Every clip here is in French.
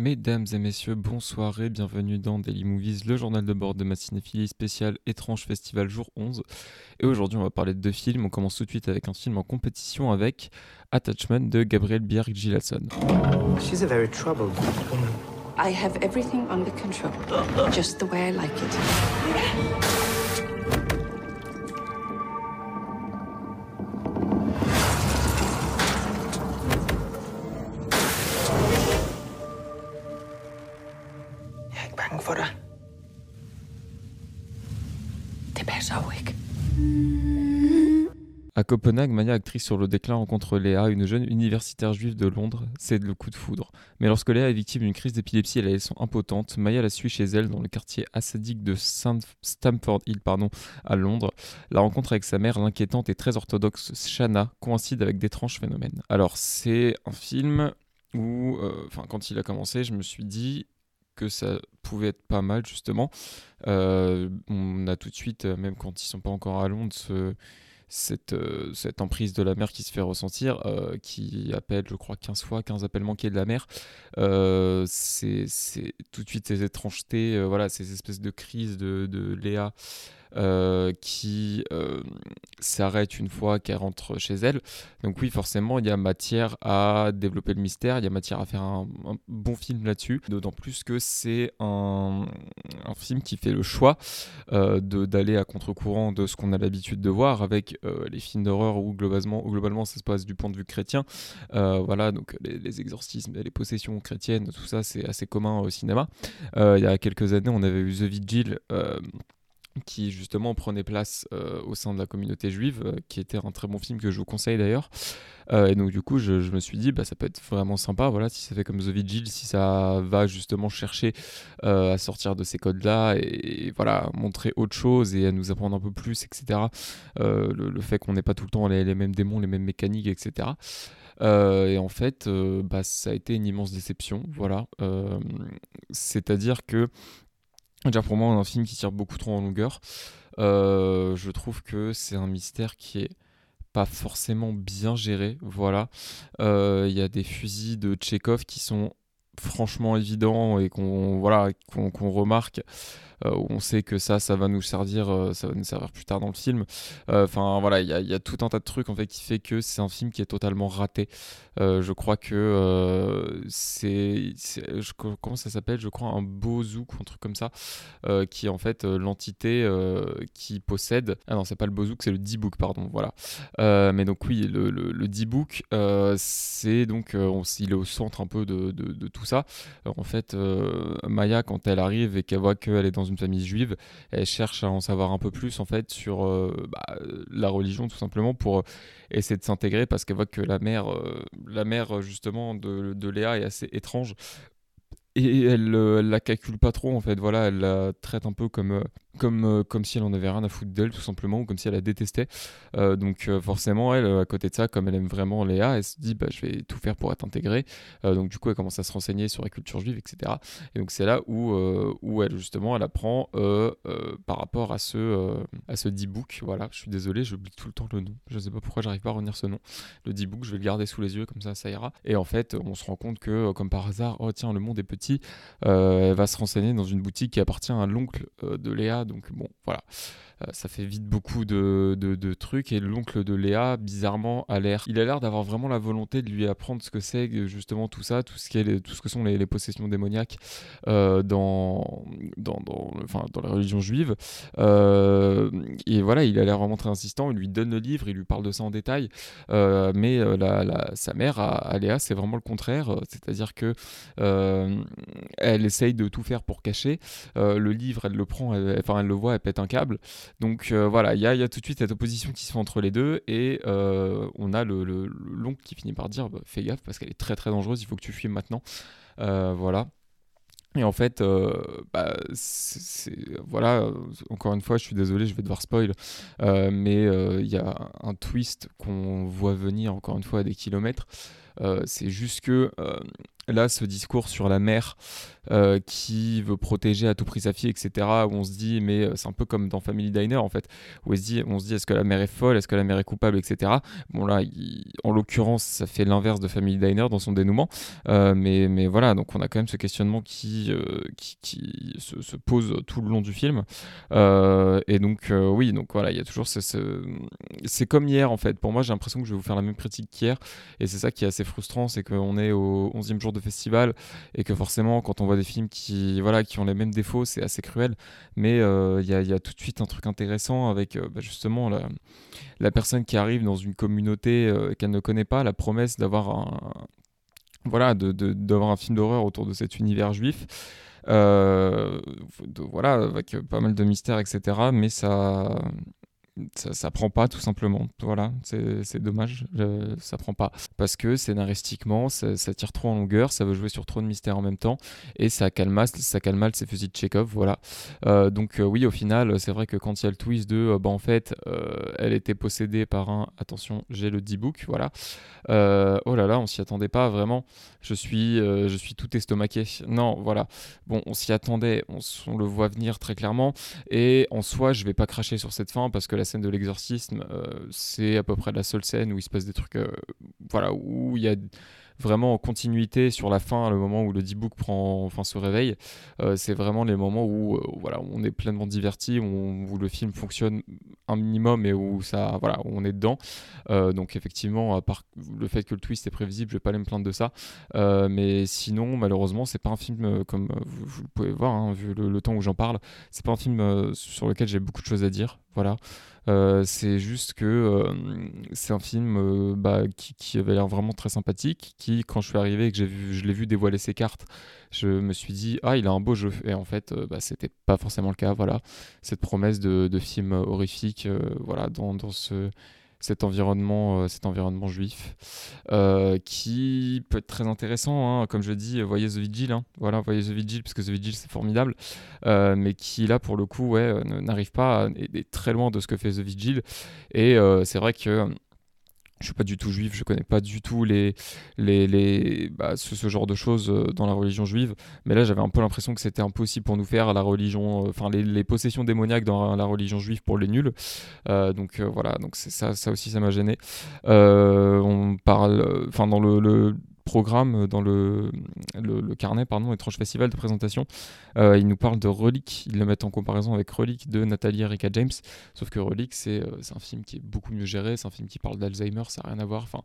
Mesdames et messieurs, bonsoir et bienvenue dans Daily Movies, le journal de bord de ma cinéphilie spéciale Étrange Festival jour 11. Et aujourd'hui, on va parler de deux films. On commence tout de suite avec un film en compétition avec Attachment de Gabriel Bjerg Gilasson. She's a very troubled woman. I have everything under control, just the way I like it. À Copenhague, Maya, actrice sur le déclin, rencontre Léa, une jeune universitaire juive de Londres. C'est le coup de foudre. Mais lorsque Léa est victime d'une crise d'épilepsie et la laissant impotente, Maya la suit chez elle dans le quartier assadique de Saint- Stamford Hill pardon, à Londres. La rencontre avec sa mère, l'inquiétante et très orthodoxe Shanna, coïncide avec d'étranges phénomènes. Alors, c'est un film où, euh, quand il a commencé, je me suis dit que ça pouvait être pas mal, justement. Euh, on a tout de suite, euh, même quand ils sont pas encore à Londres, ce cette, euh, cette emprise de la mer qui se fait ressentir, euh, qui appelle, je crois, 15 fois, 15 appels manqués de la mer. Euh, c'est tout de suite ces étrangetés, voilà, ces espèces de crises de, de Léa euh, qui euh, s'arrête une fois qu'elle rentre chez elle. Donc oui, forcément, il y a matière à développer le mystère, il y a matière à faire un, bon film là-dessus. D'autant plus que c'est un, film qui fait le choix euh, d'aller à contre-courant de ce qu'on a l'habitude de voir avec euh, les films d'horreur où globalement, globalement ça se passe du point de vue chrétien. Voilà, donc les, les exorcismes les possessions chrétiennes, tout ça c'est assez commun au cinéma. Il y a quelques années, on avait eu The Vigil. Qui justement prenait place euh, au sein de la communauté juive, euh, qui était un très bon film que je vous conseille d'ailleurs. Euh, et donc du coup, je, me suis dit, bah, ça peut être vraiment sympa, voilà, si ça fait comme The Vigil, si ça va justement chercher à sortir de ces codes-là et, voilà, montrer autre chose et à nous apprendre un peu plus, etc. Le, fait qu'on n'ait pas tout le temps les, les mêmes démons, les mêmes mécaniques, etc. Et en fait, bah, ça a été une immense déception, voilà. C'est-à-dire que, déjà pour moi, un film qui tire beaucoup trop en longueur. Euh, je trouve que c'est un mystère qui est pas forcément bien géré, voilà. Euh, Il y a des fusils de Tchekhov qui sont franchement évidents et qu'on voilà, qu'on remarque. Euh, on sait que ça, ça va nous servir, euh, ça va nous servir plus tard dans le film. Euh, Enfin voilà, il y, a- tout un tas de trucs en fait qui fait que c'est un film qui est totalement raté. Je crois que c'est, comment ça s'appelle? Je crois un Bozouk ou un truc comme ça, qui est en fait l'entité qui possède. Ah non, c'est pas le Bozouk, c'est le D-Book, pardon. Voilà. Mais donc oui, le, le, D-Book, c'est donc, on- il est au centre un peu de, de, tout ça. En fait, Maya, quand elle arrive et qu'elle voit qu'elle est dans une famille juive, elle cherche à en savoir un peu plus en fait sur euh, bah, la religion tout simplement pour essayer de s'intégrer parce qu'elle voit que la mère, euh, la mère euh, justement de, Léa est assez étrange. Et elle, euh, elle la calcule pas trop en fait, voilà, elle la traite un peu comme, euh, comme, euh, comme si elle en avait rien à foutre d'elle tout simplement, ou comme si elle la détestait. Euh, donc euh, forcément, elle, à côté de ça, comme elle aime vraiment Léa, elle se dit bah, je vais tout faire pour être intégrée. Donc du coup, elle commence à se renseigner sur la culture juive, etc. Et donc c'est là où, où elle justement, elle apprend par rapport à ce, à ce D-Book. Voilà, je suis désolé, j'oublie tout le temps le nom. Je sais pas pourquoi j'arrive pas à retenir ce nom. Le D-Book, je vais le garder sous les yeux, comme ça, ça ira. Et en fait, on se rend compte que, comme par hasard, oh tiens, le monde est petit. Elle va se renseigner dans une boutique qui appartient à l'oncle de Léa. Donc bon, voilà. Euh, ça fait vite beaucoup de, de- trucs. Et l'oncle de Léa bizarrement a l'air il a l'air d'avoir vraiment la volonté de lui apprendre ce que c'est justement tout ça tout ce qui est tout ce que sont les, possessions démoniaques euh, dans, dans, dans, enfin, dans la religion juive. Euh, et voilà il a l'air vraiment très insistant. Il lui donne le livre il lui parle de ça en détail. Mais la, sa mère à, Léa c'est vraiment le contraire. C'est à dire que elle essaye de tout faire pour cacher. Le livre elle le prend elle le voit elle pète un câble donc euh, voilà, il y a, tout de suite cette opposition qui se fait entre les deux et euh, on a le, le- l'oncle qui finit par dire bah, fais gaffe parce qu'elle est très très dangereuse, il faut que tu fuis maintenant. Euh, voilà. Et en fait, bah, c'est, voilà, encore une fois, je suis désolé, je vais devoir spoil, mais il y a un twist qu'on voit venir encore une fois à des kilomètres. C'est juste que là, ce discours sur la mer, qui veut protéger à tout prix sa fille, etc. Où on se dit, mais c'est un peu comme dans Family Diner en fait, où on se dit, est-ce que la mère est folle, est-ce que la mère est coupable, etc. Bon là, en l'occurrence, ça fait l'inverse de Family Diner dans son dénouement, mais, mais voilà, donc on a quand même ce questionnement qui, qui, se, se, pose tout le long du film. et donc oui, donc voilà, il y a toujours ce, c'est comme hier en fait. Pour moi, j'ai l'impression que je vais vous faire la même critique qu'hier, et c'est ça qui est assez frustrant, c'est qu'on est au 11e jour de festival et que forcément, quand on des films qui, voilà, qui ont les mêmes défauts, c'est assez cruel. Mais euh, il y, a, tout de suite un truc intéressant avec euh, bah, justement la, la, personne qui arrive dans une communauté euh, qu'elle ne connaît pas, la promesse d'avoir un, voilà, d'avoir un film d'horreur autour de cet univers juif. voilà, avec pas mal de mystères, etc. Mais ça, ça, ça, prend pas tout simplement. Voilà, c'est dommage, ça prend pas. Parce que scénaristiquement, ça, ça, tire trop en longueur, ça veut jouer sur trop de mystères en même temps, et ça calme mal, ça calme mal ses fusils de Chekhov, voilà. Euh, donc euh, oui, au final, c'est vrai que quand il y a le twist de, euh, bah en fait, elle était possédée par un, attention, j'ai le D-book, voilà. oh là là, on s'y attendait pas vraiment. Je suis, je suis tout estomaqué. Non, voilà. Bon, on s'y attendait, on, on, le voit venir très clairement, et en soi, je vais pas cracher sur cette fin parce que la scène de l'exorcisme, euh, c'est à peu près la seule scène où il se passe des trucs, euh, voilà, où il y a vraiment en continuité sur la fin, le moment où le D-Book prend, enfin, se réveille. Euh, c'est vraiment les moments où, voilà, on est pleinement diverti, où, le film fonctionne un minimum et où, ça, voilà, on est dedans. Donc effectivement, à part le fait que le twist est prévisible, je vais pas aller me plaindre de ça. mais sinon, malheureusement, c'est pas un film comme vous, pouvez voir, hein, vu le, temps où j'en parle, c'est pas un film sur lequel j'ai beaucoup de choses à dire. Voilà. Euh, c'est juste que euh, c'est un film euh, bah, qui, avait l'air vraiment très sympathique, qui, quand je suis arrivé et que vu, je l'ai vu dévoiler ses cartes, je me suis dit, ah, il a un beau jeu. Et en fait, bah, c'était pas forcément le cas. Voilà, cette promesse de, de film horrifique, voilà, dans, dans ce cet environnement, euh, cet environnement juif, euh, qui peut être très intéressant. Hein. Comme je dis, voyez The Vigil, hein. voilà, voyez The Vigil, parce que The Vigil c'est formidable, euh, mais qui là pour le coup, ouais, n'arrive pas, à, est, très loin de ce que fait The Vigil. Et c'est vrai que je suis pas du tout juif, je connais pas du tout les, les, les bah, ce, genre de choses euh, dans la religion juive. Mais là, j'avais un peu l'impression que c'était impossible pour nous faire la religion, euh, enfin les, possessions démoniaques dans la religion juive pour les nuls. Euh, donc voilà, donc c'est ça, ça aussi, ça m'a gêné. on parle, enfin dans le, le programme, dans le, le, carnet, pardon, étrange festival de présentation, euh, ils nous parlent de Relic, ils le mettent en comparaison avec Relic de Nathalie Erika James, sauf que Relic, c'est euh, un film qui est beaucoup mieux géré, c'est un film qui parle d'Alzheimer, ça n'a rien à voir. Enfin,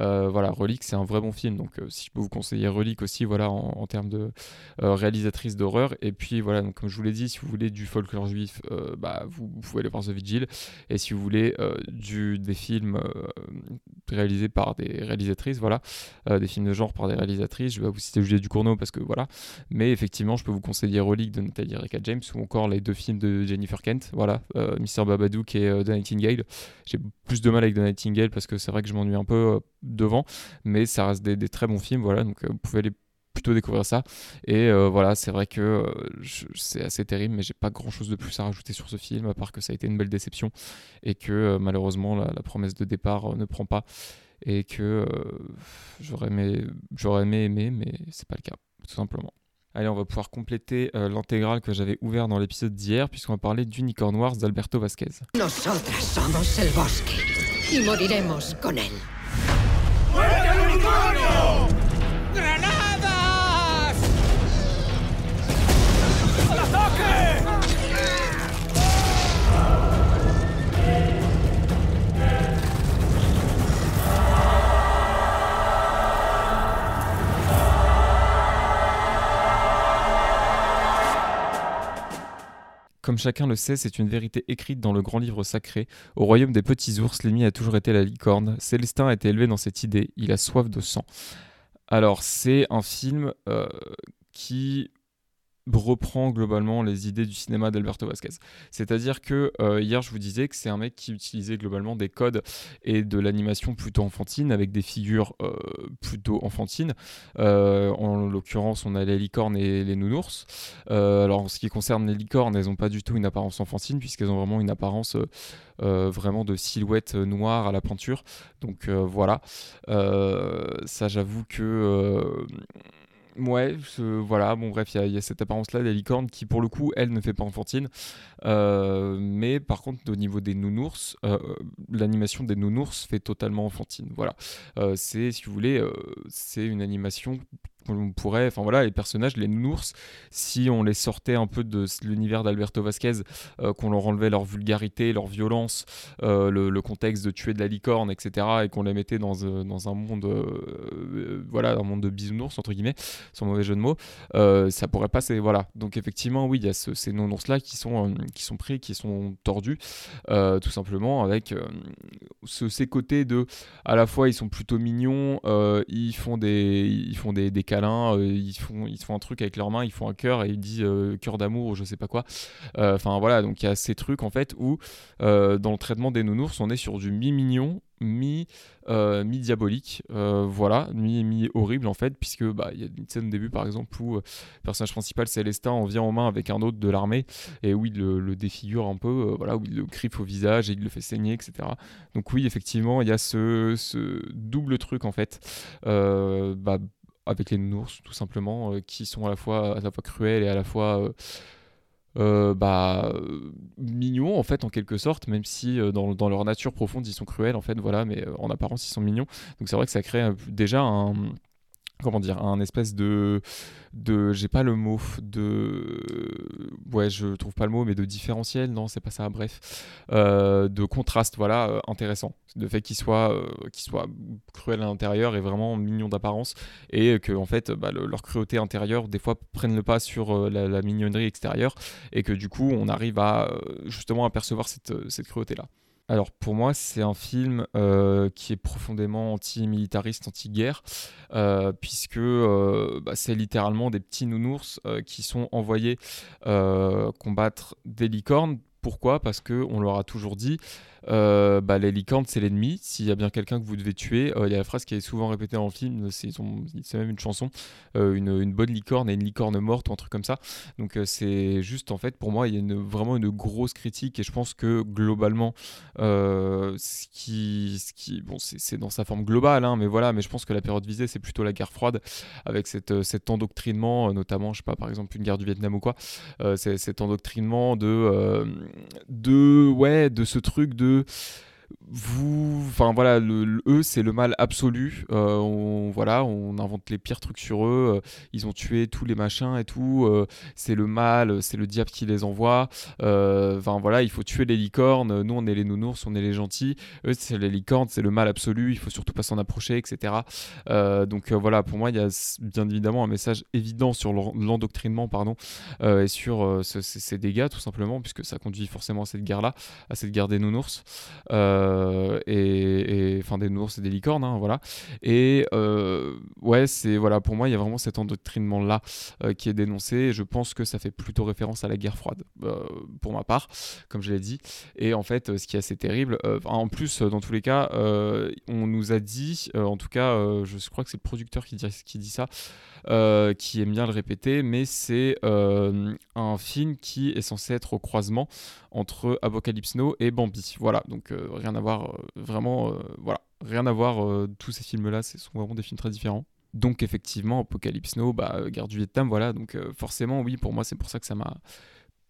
euh, voilà, Relic, c'est un vrai bon film, donc si je peux vous conseiller Relic aussi, voilà, en, termes de réalisatrice d'horreur. Et puis voilà, donc comme je vous l'ai dit, si vous voulez du folklore juif, bah, vous, pouvez aller voir The Vigil, et si vous voulez du, des films réalisés par des réalisatrices, voilà, des films de genre par des réalisatrices. Je vais vous citer Juliette Ducournau parce que voilà. Mais effectivement, je peux vous conseiller Relic de Nathalie Erika James ou encore les deux films de Jennifer Kent. Voilà, euh, Mr. Babadook et euh, The Nightingale. J'ai plus de mal avec The Nightingale parce que c'est vrai que je m'ennuie un peu euh, devant, mais ça reste des, très bons films. Voilà, donc vous pouvez aller plutôt découvrir ça. Et voilà, c'est vrai que c'est assez terrible, mais j'ai pas grand chose de plus à rajouter sur ce film, à part que ça a été une belle déception et que malheureusement la, promesse de départ ne prend pas et que euh, j'aurais aimé, j'aurais aimé aimer, mais c'est pas le cas, tout simplement. Allez, on va pouvoir compléter euh, l'intégrale que j'avais ouvert dans l'épisode d'hier, puisqu'on va parler d'Unicorn Wars d'Alberto Vasquez. Nosotras bosque con. Comme chacun le sait, c'est une vérité écrite dans le grand livre sacré. Au royaume des petits ours, l'ennemi a toujours été la licorne. Célestin a été élevé dans cette idée. Il a soif de sang. Alors, c'est un film euh, qui reprend globalement les idées du cinéma d'Alberto Vasquez. C'est-à-dire que euh, hier je vous disais que c'est un mec qui utilisait globalement des codes et de l'animation plutôt enfantine avec des figures euh, plutôt enfantines. Euh, en l'occurrence on a les licornes et les nounours. alors en ce qui concerne les licornes, elles n'ont pas du tout une apparence enfantine puisqu'elles ont vraiment une apparence vraiment de silhouette noire à la peinture. Donc voilà, ça j'avoue que Ouais, voilà, bon bref, il y, a cette apparence-là des licornes qui pour le coup, elle ne fait pas enfantine. Euh, mais par contre, au niveau des nounours, euh, l'animation des nounours fait totalement enfantine. Voilà, euh, c'est, si vous voulez, c'est une animation on pourrait, enfin voilà, les personnages, les nounours, si on les sortait un peu de l'univers d'Alberto Vasquez, euh, qu'on leur enlevait leur vulgarité, leur violence, euh, le, contexte de tuer de la licorne, etc., et qu'on les mettait dans, euh, dans un monde, voilà, un monde de bisounours entre guillemets, sans mauvais jeu de mots, ça pourrait passer, voilà. Donc effectivement, oui, il y a ces nounours là qui sont qui sont pris, qui sont tordus, tout simplement avec ces côtés de, à la fois ils sont plutôt mignons, ils font des ils font des, des euh, ils, font, ils font un truc avec leurs mains, ils font un cœur et ils disent euh, cœur d'amour ou je sais pas quoi. Euh, enfin voilà, donc il y a ces trucs en fait où dans le traitement des nounours, on est sur du mi-mignon, mi, mi diabolique voilà mi, mi horrible en fait puisque bah il y a une scène au début par exemple où le personnage principal Célestin en vient en main avec un autre de l'armée et où il le, défigure un peu voilà où il le griffe au visage et il le fait saigner etc donc oui effectivement il y a ce, double truc en fait. Bah, avec les nounours tout simplement, euh, qui sont à la fois à cruels et à la fois euh, euh, bah, mignons en fait en quelque sorte, même si dans, dans, leur nature profonde ils sont cruels en fait, voilà, mais en apparence ils sont mignons. Donc c'est vrai que ça crée déjà un comment dire un espèce de de j'ai pas le mot de ouais je trouve pas le mot mais de différentiel non c'est pas ça bref euh, de contraste voilà euh, intéressant. Le fait qu'il soit euh, soit cruel à l'intérieur et vraiment mignon d'apparence et que en fait bah, leur cruauté intérieure des fois prennent le pas sur la, mignonnerie extérieure et que du coup on arrive à justement apercevoir cette, cette cruauté là alors pour moi, c'est un film euh, qui est profondément anti-militariste, anti-guerre, euh, puisque euh, bah, c'est littéralement des petits nounours qui sont envoyés combattre des licornes. Pourquoi? Parce qu'on leur a toujours dit euh, bah, les licornes, c'est l'ennemi. S'il y a bien quelqu'un que vous devez tuer, euh, il y a la phrase qui est souvent répétée le film, c'est même une chanson, euh, une, bonne licorne et une licorne morte ou un truc comme ça. Donc c'est juste, en fait, pour moi, il y a vraiment une grosse critique et je pense que globalement, ce qui, ce qui, bon, c'est dans sa forme globale, hein, mais voilà, mais je pense que la période visée, c'est plutôt la guerre froide avec cette, cet endoctrinement, notamment, je sais pas, par exemple, une guerre du Vietnam ou quoi, cet endoctrinement de, de, ouais, de ce truc de vous enfin voilà le, eux c'est le mal absolu. Euh, on voilà on invente les pires trucs sur eux. Euh, ils ont tué tous les machins et tout. Euh, c'est le mal c'est le diable qui les envoie. Enfin voilà il faut tuer les licornes. Nous on est les nounours on est les gentils. Eux c'est les licornes c'est le mal absolu. Il faut surtout pas s'en approcher etc donc voilà pour moi il y a bien évidemment un message évident sur l'endoctrinement pardon et sur ces dégâts tout simplement puisque ça conduit forcément à cette guerre là à cette guerre des nounours et, enfin des nounours et des licornes, hein, voilà. Et euh, ouais, c'est voilà, pour moi, il y a vraiment cet endoctrinement là euh, qui est dénoncé. Je pense que ça fait plutôt référence à la guerre froide, pour ma part, comme je l'ai dit. Et en fait, ce qui est assez terrible, en plus, dans tous les cas, on nous a dit, en tout cas, je crois que c'est le producteur qui dit, qui dit ça. Qui aime bien le répéter, mais c'est un film qui est censé être au croisement entre Apocalypse Now et Bambi. Voilà, donc rien à voir, euh, vraiment, euh, voilà, rien à voir. Euh, tous ces films-là, ce sont vraiment des films très différents. Donc effectivement, Apocalypse Now, bah, Guerre du Vietnam, voilà. Donc forcément, oui, pour moi, c'est pour ça que ça m'a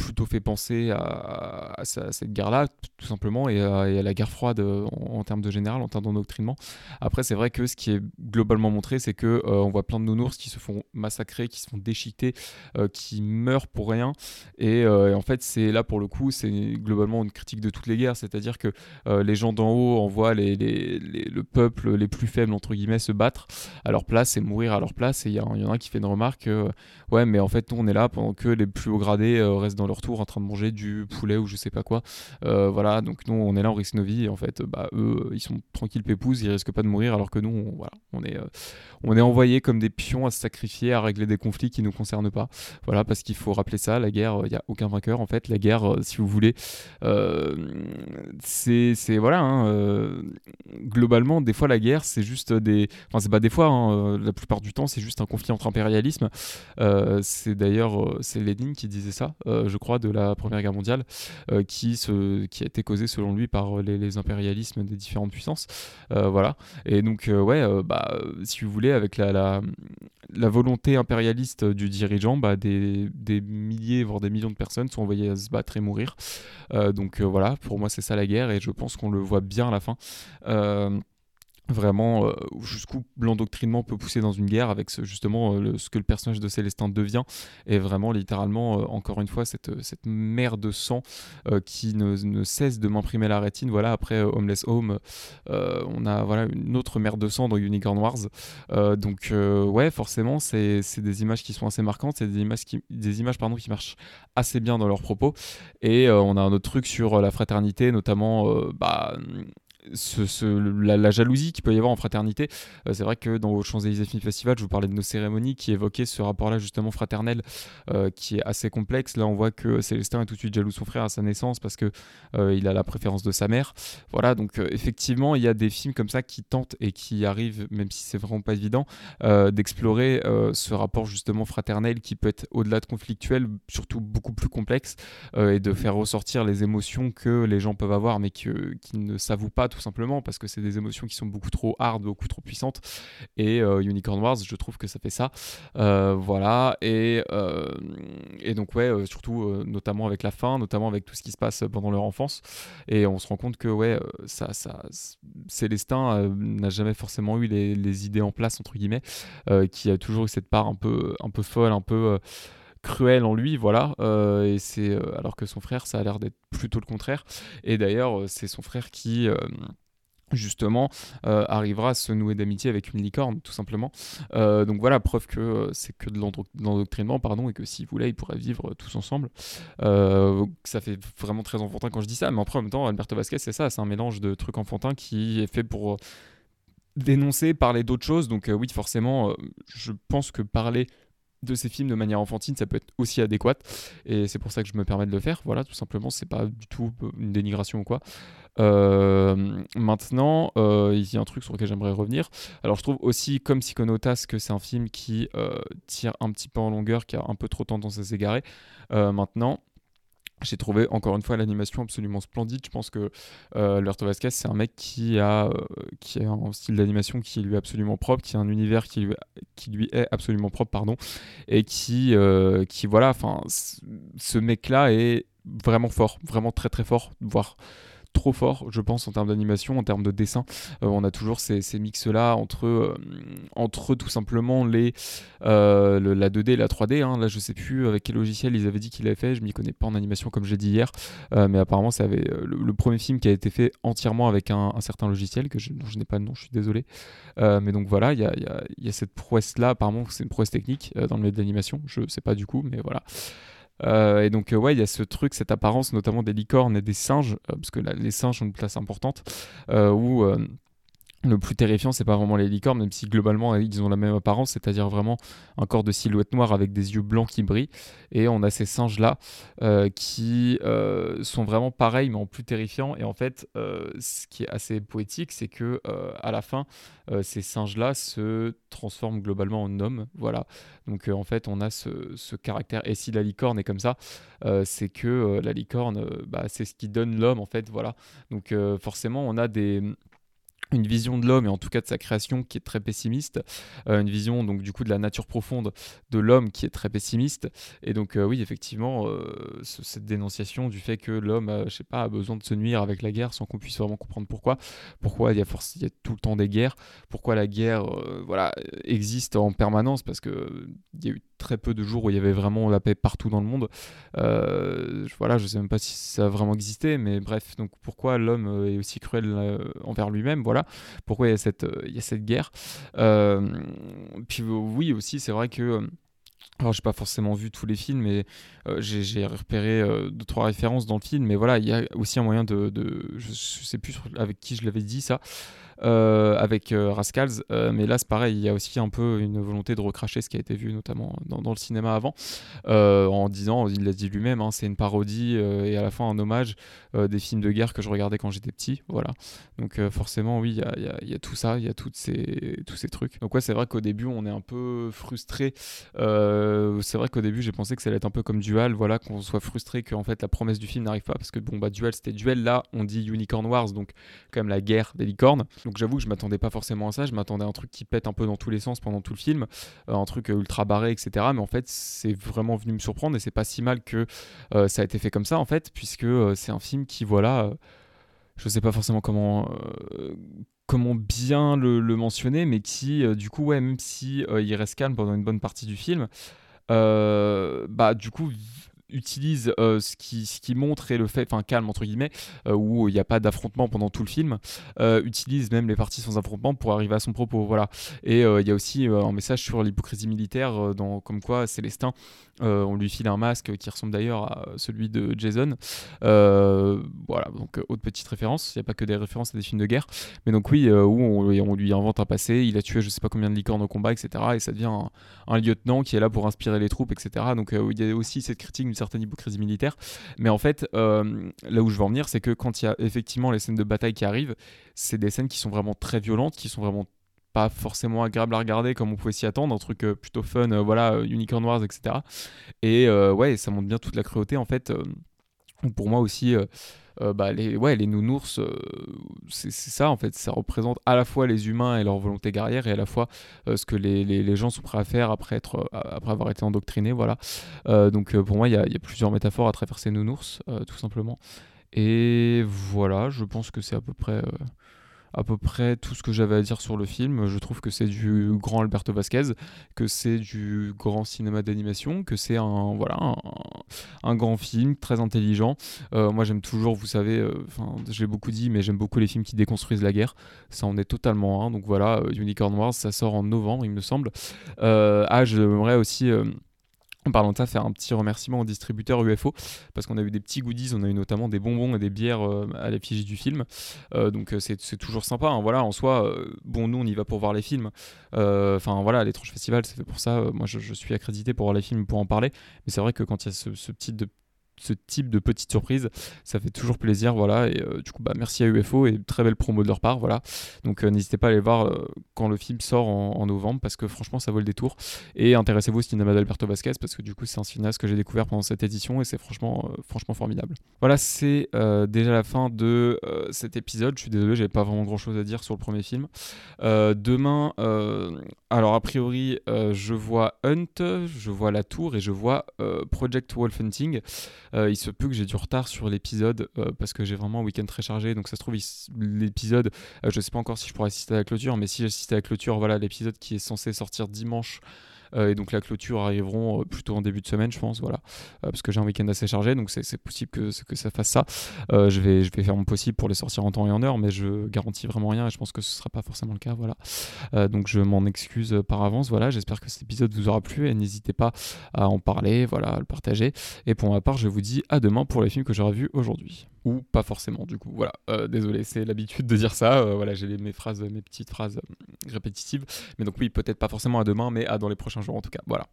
plutôt fait penser à, cette guerre-là, tout simplement, et à, la guerre froide euh, en, termes de général, en termes d'endoctrinement. Après, c'est vrai que ce qui est globalement montré, c'est que euh, on voit plein de nounours qui se font massacrer, qui se font déchiqueter, euh, qui meurent pour rien. Et, en fait, c'est là pour le coup, c'est globalement une critique de toutes les guerres, c'est-à-dire que les gens d'en haut envoient les, le peuple les plus faibles entre guillemets se battre à leur place et mourir à leur place. Et il y, y, en a un qui fait une remarque, ouais, mais en fait, nous on est là pendant que les plus hauts gradés restent dans leur en train de manger du poulet ou je sais pas quoi. Euh, voilà, donc nous on est là, on risque nos vies en fait, bah, eux ils sont tranquilles pépouses, ils risquent pas de mourir alors que nous, on, voilà, on est, euh, on est envoyés comme des pions à se sacrifier, à régler des conflits qui nous concernent pas. Voilà, parce qu'il faut rappeler ça, la guerre, il n'y a aucun vainqueur en fait. La guerre, euh, si vous voulez, c'est, voilà, hein, globalement, des fois la guerre c'est juste des, enfin c'est pas des fois, hein, la plupart du temps c'est juste un conflit entre impérialisme. c'est d'ailleurs c'est Lénine qui disait ça, je je crois, de la Première Guerre mondiale, qui, se, qui a été causée selon lui par les, impérialismes des différentes puissances. voilà. Et donc, ouais, bah, si vous voulez, avec la volonté impérialiste du dirigeant, bah, des, des, milliers, voire des millions de personnes sont envoyées à se battre et mourir. donc voilà, pour moi, c'est ça la guerre, et je pense qu'on le voit bien à la fin vraiment euh, jusqu'où l'endoctrinement peut pousser dans une guerre avec ce, justement euh, ce que le personnage de Célestin devient. Et vraiment littéralement euh, encore une fois cette, cette mer de sang qui ne, cesse de m'imprimer la rétine. Voilà après Homeless Home on a voilà une autre mer de sang dans Unicorn Wars. Donc ouais forcément c'est des images qui sont assez marquantes. C'est des images qui des images pardon qui marchent assez bien dans leurs propos. Et on a un autre truc sur la fraternité notamment bah ce, la, jalousie qu'il peut y avoir en fraternité. Euh, c'est vrai que dans Champs-Élysées Film Festival, je vous parlais de nos cérémonies qui évoquaient ce rapport-là justement fraternel euh, qui est assez complexe. Là, on voit que Célestin est tout de suite jaloux de son frère à sa naissance parce que euh, il a la préférence de sa mère. Voilà, donc effectivement, il y a des films comme ça qui tentent et qui arrivent, même si c'est vraiment pas évident, d'explorer ce rapport justement fraternel qui peut être au-delà de conflictuel, surtout beaucoup plus complexe, et de faire ressortir les émotions que les gens peuvent avoir mais qui ne s'avouent pas tout simplement parce que c'est des émotions qui sont beaucoup trop hard, beaucoup trop puissantes. Et euh, Unicorn Wars, je trouve que ça fait ça. Euh, voilà. Et, euh, et donc, ouais, surtout, notamment avec la fin, notamment avec tout ce qui se passe pendant leur enfance. Et on se rend compte que, ouais, ça, ça, Célestin n'a jamais forcément eu les, les, idées en place, entre guillemets, qui a toujours eu cette part un peu, un peu folle, un peu cruel en lui, voilà. Euh, et c'est euh, alors que son frère, ça a l'air d'être plutôt le contraire. Et d'ailleurs, euh, c'est son frère qui justement arrivera à se nouer d'amitié avec une licorne tout simplement donc voilà preuve que c'est que de l'endoctrinement pardon et que s'il voulait ils pourraient vivre tous ensemble ça fait vraiment très enfantin quand je dis ça mais en même temps Alberto Vasquez c'est ça c'est un mélange de trucs enfantins qui est fait pour dénoncer parler d'autres choses donc oui forcément je pense que parler de ces films de manière enfantine, ça peut être aussi adéquat. Et c'est pour ça que je me permets de le faire. Voilà, tout simplement, c'est pas du tout une dénigration ou quoi. Euh, maintenant, euh, il y a un truc sur lequel j'aimerais revenir. Alors, je trouve aussi, comme Psychonautas, que c'est un film qui euh, tire un petit peu en longueur, qui a un peu trop tendance à s'égarer. maintenant, j'ai trouvé encore une fois l'animation absolument splendide. Je pense que euh, Alberto Vasquez, c'est un mec qui a, euh, qui a un style d'animation qui lui est absolument propre, qui a un univers qui lui, qui lui est absolument propre, pardon, et qui, euh, qui voilà, enfin, ce mec-là est vraiment fort, vraiment très très fort, voire trop fort, je pense, en termes d'animation, en termes de dessin. Euh, on a toujours ces, mix-là entre, euh, entre tout simplement les, euh, la 2D et la 3D. Hein. Là, je sais plus avec quel logiciel ils avaient dit qu'il avait fait. Je m'y connais pas en animation, comme j'ai dit hier. mais apparemment, c'est le, le, premier film qui a été fait entièrement avec un, certain logiciel, que je, n'ai pas de nom, je suis désolé. mais donc voilà, il y a, cette prouesse-là. Apparemment, c'est une prouesse technique dans le milieu de. Je sais pas du coup, mais voilà. Euh, et donc, euh, ouais, il y a ce truc, cette apparence, notamment des licornes et des singes, euh, parce que les singes ont une place importante, où le plus terrifiant, c'est pas vraiment les licornes, même si globalement ils ont la même apparence, c'est-à-dire vraiment un corps de silhouette noire avec des yeux blancs qui brillent. Et on a ces singes-là euh, qui euh, sont vraiment pareils, mais en plus terrifiants. Et en fait, euh, ce qui est assez poétique, c'est que à la fin, ces singes-là se transforment globalement en hommes. Voilà. Donc en fait, on a ce, ce, caractère. Et si la licorne est comme ça, c'est que la licorne, bah, c'est ce qui donne l'homme, en fait. Voilà. Donc forcément, on a des une vision de l'homme et en tout cas de sa création qui est très pessimiste, euh, une vision donc du coup de la nature profonde de l'homme qui est très pessimiste. Et donc euh, oui effectivement euh, cette dénonciation du fait que l'homme je sais pas a besoin de se nuire avec la guerre sans qu'on puisse vraiment comprendre pourquoi. Pourquoi il y a force il tout le temps des guerres? Pourquoi la guerre voilà existe en permanence? Parce que il eu très peu de jours où il y avait vraiment la paix partout dans le monde voilà je sais même pas si ça a vraiment existé mais bref donc pourquoi l'homme est aussi cruel envers lui-même voilà pourquoi il y a cette, euh, il y a cette guerre. Euh, puis oui, aussi, c'est vrai que. Euh, alors, j'ai pas forcément vu tous les films, mais j'ai repéré deux trois références dans le film. Mais voilà, il y a aussi un moyen de, de je, sais plus avec qui je l'avais dit ça, euh, avec euh, Rascals. Euh, mais là, c'est pareil, il y a aussi un peu une volonté de recracher ce qui a été vu notamment dans, le cinéma avant, en disant, il l'a dit lui-même, hein, c'est une parodie et à la fin un hommage des films de guerre que je regardais quand j'étais petit. Voilà. Donc forcément, oui, il y a, tout ça, il y a toutes ces, tous ces trucs. Donc ouais, c'est vrai qu'au début, on est un peu frustré euh, c'est vrai qu'au début j'ai pensé que ça allait être un peu comme Dual, voilà, qu'on soit frustré que en fait la promesse du film n'arrive pas parce que bon bah Dual c'était Duel, là on dit Unicorn Wars, donc quand même la guerre des licornes. Donc j'avoue que je m'attendais pas forcément à ça, je m'attendais à un truc qui pète un peu dans tous les sens pendant tout le film, euh, un truc ultra barré, etc. Mais en fait c'est vraiment venu me surprendre et c'est pas si mal que euh, ça a été fait comme ça en fait, puisque c'est un film qui voilà je sais pas forcément comment comment bien le, mentionner, mais qui, euh, du coup, ouais, même si euh, il reste calme pendant une bonne partie du film, euh, bah, du coup, utilise ce, qui, ce qui montre et le fait, enfin calme entre guillemets, où il n'y a pas d'affrontement pendant tout le film, utilise même les parties sans affrontement pour arriver à son propos. Voilà. Et il y a aussi un message sur l'hypocrisie militaire, dans, comme quoi Célestin euh, on lui file un masque qui ressemble d'ailleurs à celui de Jason. Euh, voilà, donc euh, autre petite référence. Il n'y a pas que des références à des films de guerre. Mais donc oui, où on, lui invente un passé, il a tué je sais pas combien de licornes au combat, etc. Et ça devient un, lieutenant qui est là pour inspirer les troupes, etc. Donc il y a aussi cette critique d'une certaine hypocrisie militaire. Mais en fait, là où je veux en venir, c'est que quand il y a effectivement les scènes de bataille qui arrivent, c'est des scènes qui sont vraiment très violentes, qui sont vraiment pas forcément agréable à regarder comme on pouvait s'y attendre, un truc euh, plutôt fun, euh, voilà, euh, Unicorn Wars, etc. Et ouais, ça montre bien toute la cruauté en fait. Pour moi aussi, bah, les, ouais, les nounours, c'est ça en fait, ça représente à la fois les humains et leur volonté guerrière et à la fois ce que les, gens sont prêts à faire après, être, après avoir été endoctrinés, voilà. donc pour moi, il y, a plusieurs métaphores à travers ces nounours, tout simplement. Et voilà, je pense que c'est à peu près à peu près tout ce que j'avais à dire sur le film. Je trouve que c'est du grand Alberto Vasquez, que c'est du grand cinéma d'animation, que c'est un voilà un, grand film très intelligent. Euh, moi, j'aime toujours, vous savez, euh, enfin, j'ai beaucoup dit, mais j'aime beaucoup les films qui déconstruisent la guerre. Ça en est totalement un. Donc voilà, euh, Unicorn Wars, ça sort en novembre, il me semble. ah, j'aimerais aussi en parlant de ça, faire un petit remerciement au distributeur UFO parce qu'on a eu des petits goodies, on a eu notamment des bonbons et des bières euh, à l'effigie du film. Euh, donc euh, c'est toujours sympa. Hein. voilà, en soi, bon, nous on y va pour voir les films. Enfin voilà, l'étrange festival, c'est fait pour ça. moi je, suis accrédité pour voir les films, pour en parler. Mais c'est vrai que quand il y a ce, ce petit de ce type de petite surprise, ça fait toujours plaisir, voilà. Et euh, du coup, bah, merci à UFO et très belle promo de leur part, voilà. Donc euh, n'hésitez pas à aller voir euh, quand le film sort en, novembre parce que franchement, ça vaut le détour. Et intéressez-vous au cinéma d'Alberto Vasquez parce que du coup, c'est un cinéaste que j'ai découvert pendant cette édition et c'est franchement, franchement formidable. Voilà, c'est déjà la fin de cet épisode. Je suis désolé, j'avais pas vraiment grand chose à dire sur le premier film. demain, alors a priori, je vois Hunt, je vois La Tour et je vois Project Wolf Hunting. Euh, il se peut que j'ai du retard sur l'épisode euh, parce que j'ai vraiment un week-end très chargé. Donc ça se trouve, l'épisode, euh, je ne sais pas encore si je pourrais assister à la clôture, mais si j'assiste à la clôture, voilà, l'épisode qui est censé sortir dimanche. Et donc la clôture arriveront plutôt en début de semaine, je pense, voilà, parce que j'ai un week-end assez chargé, donc c'est possible que, ça fasse ça. je, vais, je vais faire mon possible pour les sortir en temps et en heure, mais je garantis vraiment rien et je pense que ce ne sera pas forcément le cas, voilà. donc je m'en excuse par avance, voilà. J'espère que cet épisode vous aura plu et n'hésitez pas à en parler, voilà, à le partager. Et pour ma part, je vous dis à demain pour les films que j'aurai vus aujourd'hui. Ou pas forcément, du coup. Voilà. Euh, désolé, c'est l'habitude de dire ça. Euh, voilà, j'ai mes phrases, mes petites phrases euh, répétitives. Mais donc oui, peut-être pas forcément à demain, mais à dans les prochains jours en tout cas. Voilà.